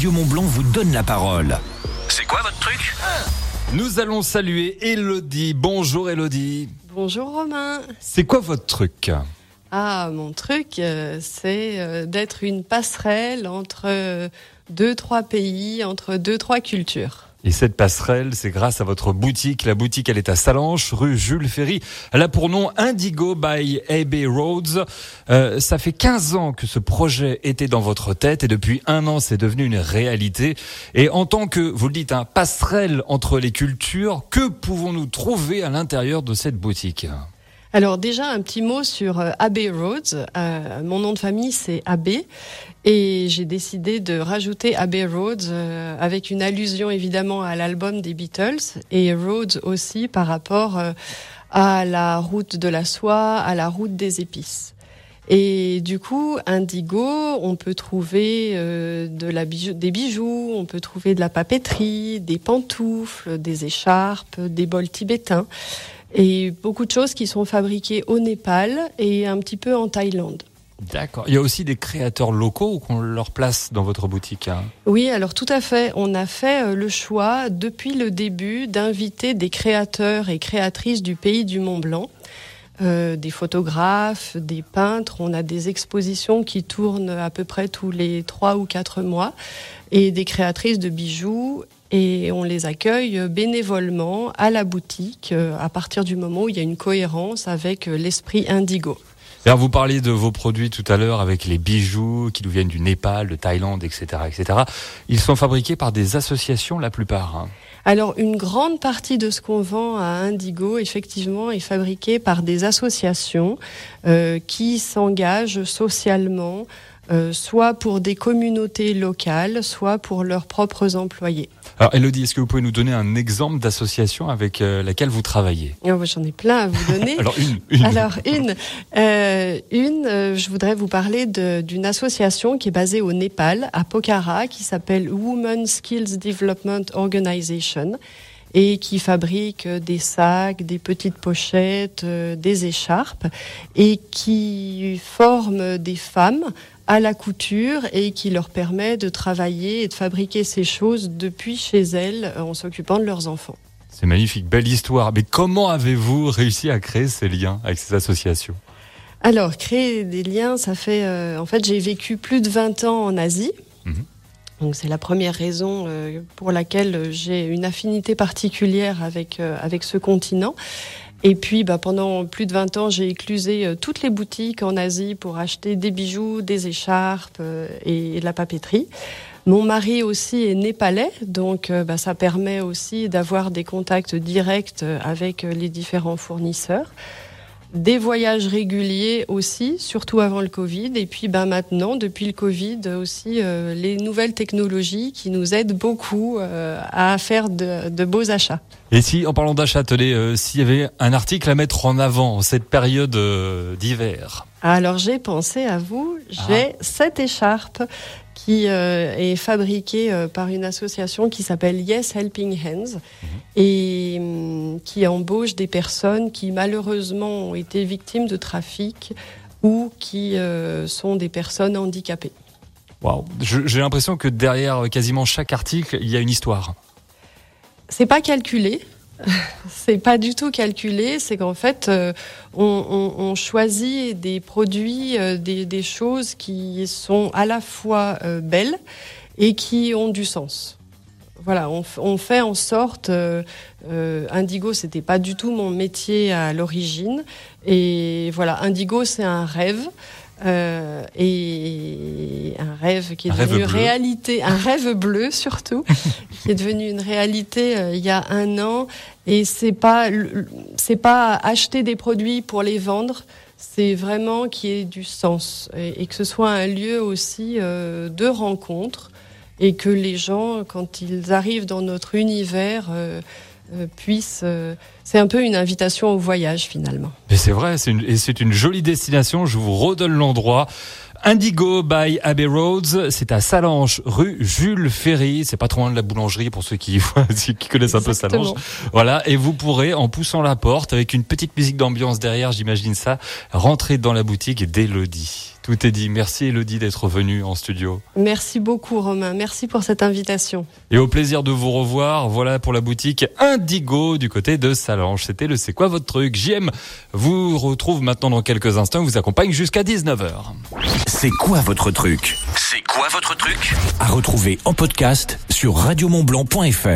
Radio Mont Blanc vous donne la parole. C'est quoi votre truc Nous allons saluer Elodie. Bonjour Elodie. Bonjour Romain. C'est quoi votre truc Ah, mon truc, euh, c'est euh, d'être une passerelle entre euh, deux, trois pays, entre deux, trois cultures. Et cette passerelle, c'est grâce à votre boutique. La boutique, elle est à Salanches, rue Jules Ferry. Elle a pour nom Indigo by AB Roads. Euh, ça fait 15 ans que ce projet était dans votre tête et depuis un an, c'est devenu une réalité. Et en tant que, vous le dites, un passerelle entre les cultures, que pouvons-nous trouver à l'intérieur de cette boutique? Alors déjà un petit mot sur euh, Abbey Roads. Euh, mon nom de famille c'est Abbey et j'ai décidé de rajouter Abbey Roads euh, avec une allusion évidemment à l'album des Beatles et Roads aussi par rapport à la route de la soie, à la route des épices. Et du coup, Indigo, on peut trouver des bijoux, on peut trouver de la papeterie, des pantoufles, des écharpes, des bols tibétains et beaucoup de choses qui sont fabriquées au Népal et un petit peu en Thaïlande. D'accord. Il y a aussi des créateurs locaux qu'on leur place dans votre boutique. hein. Oui, alors tout à fait. On a fait euh, le choix depuis le début d'inviter des créateurs et créatrices du pays du Mont Blanc. euh, des photographes, des peintres. On a des expositions qui tournent à peu près tous les trois ou quatre mois et des créatrices de bijoux. Et on les accueille bénévolement à la boutique euh, à partir du moment où il y a une cohérence avec euh, l'esprit indigo. Alors vous parliez de vos produits tout à l'heure avec les bijoux qui nous viennent du Népal, de Thaïlande, etc., etc. Ils sont fabriqués par des associations la plupart. hein. Alors, une grande partie de ce qu'on vend à Indigo, effectivement, est fabriquée par des associations euh, qui s'engagent socialement, euh, soit pour des communautés locales, soit pour leurs propres employés. Alors Elodie, est-ce que vous pouvez nous donner un exemple d'association avec euh, laquelle vous travaillez? Oh, bah, J'en ai plein à vous donner. Alors une, une. Alors une, euh, une, euh, je voudrais vous parler d'une association qui est basée au Népal, à Pokhara, qui s'appelle Women Skills Development Organization et qui fabrique des sacs, des petites pochettes, euh, des écharpes et qui forme des femmes à la couture et qui leur permet de travailler et de fabriquer ces choses depuis chez elles euh, en s'occupant de leurs enfants. C'est magnifique, belle histoire. Mais comment avez-vous réussi à créer ces liens avec ces associations? Alors, créer des liens, ça fait. euh, en fait, j'ai vécu plus de 20 ans en Asie. Mhm. Donc, c'est la première raison euh, pour laquelle j'ai une affinité particulière avec, avec ce continent. Et puis, bah, pendant plus de 20 ans, j'ai éclusé euh, toutes les boutiques en Asie pour acheter des bijoux, des écharpes euh, et, de la papeterie. Mon mari aussi est népalais, donc euh, bah, ça permet aussi d'avoir des contacts directs avec les différents fournisseurs des voyages réguliers aussi, surtout avant le Covid. Et puis ben, maintenant, depuis le Covid aussi, euh, les nouvelles technologies qui nous aident beaucoup euh, à faire de, de beaux achats. Et si, en parlant d'achat, tenez, euh, s'il y avait un article à mettre en avant en cette période euh, d'hiver? Alors j'ai pensé à vous, j'ai cette écharpe qui euh, est fabriquée euh, par une association qui s'appelle Yes Helping Hands et hum, qui embauche des personnes qui malheureusement ont été victimes de trafic ou qui euh, sont des personnes handicapées. Je- J'ai l'impression que derrière euh, quasiment chaque article, il y a une histoire. C'est pas calculé. C'est pas du tout calculé. C'est qu'en fait, euh, on, on- on choisit des produits, euh, des, des choses qui sont à la fois belles et qui ont du sens. Voilà, on, fait en sorte. euh, euh, Indigo, c'était pas du tout mon métier à l'origine, et voilà, Indigo, c'est un rêve. euh, et un rêve qui est Un devenu réalité, un rêve bleu surtout, qui est devenu une réalité euh, il y a un an. Et c'est pas, c'est pas acheter des produits pour les vendre, c'est vraiment qu'il y ait du sens et, et que ce soit un lieu aussi euh, de rencontre et que les gens, quand ils arrivent dans notre univers, euh, euh, puissent. euh, c'est un peu une invitation au voyage finalement. Mais c'est vrai, c'est une, et c'est une jolie destination. Je vous redonne l'endroit. Indigo by Abbey Roads, c'est à Salanches, rue Jules Ferry. C'est pas trop loin de la boulangerie pour ceux qui, qui connaissent un peu. Salanches. Voilà, et vous pourrez, en poussant la porte, avec une petite musique d'ambiance derrière, j'imagine ça, rentrer dans la boutique d'Elodie. Tout est dit. Merci Elodie d'être venue en studio. Merci beaucoup Romain, merci pour cette invitation. Et au plaisir de vous revoir. Voilà pour la boutique Indigo du côté de Salange. C'était le C'est quoi votre truc? JM vous retrouve maintenant dans quelques instants, vous accompagne jusqu'à 19h. C'est quoi votre truc? C'est quoi votre truc? À retrouver en podcast sur radiomontblanc.fr.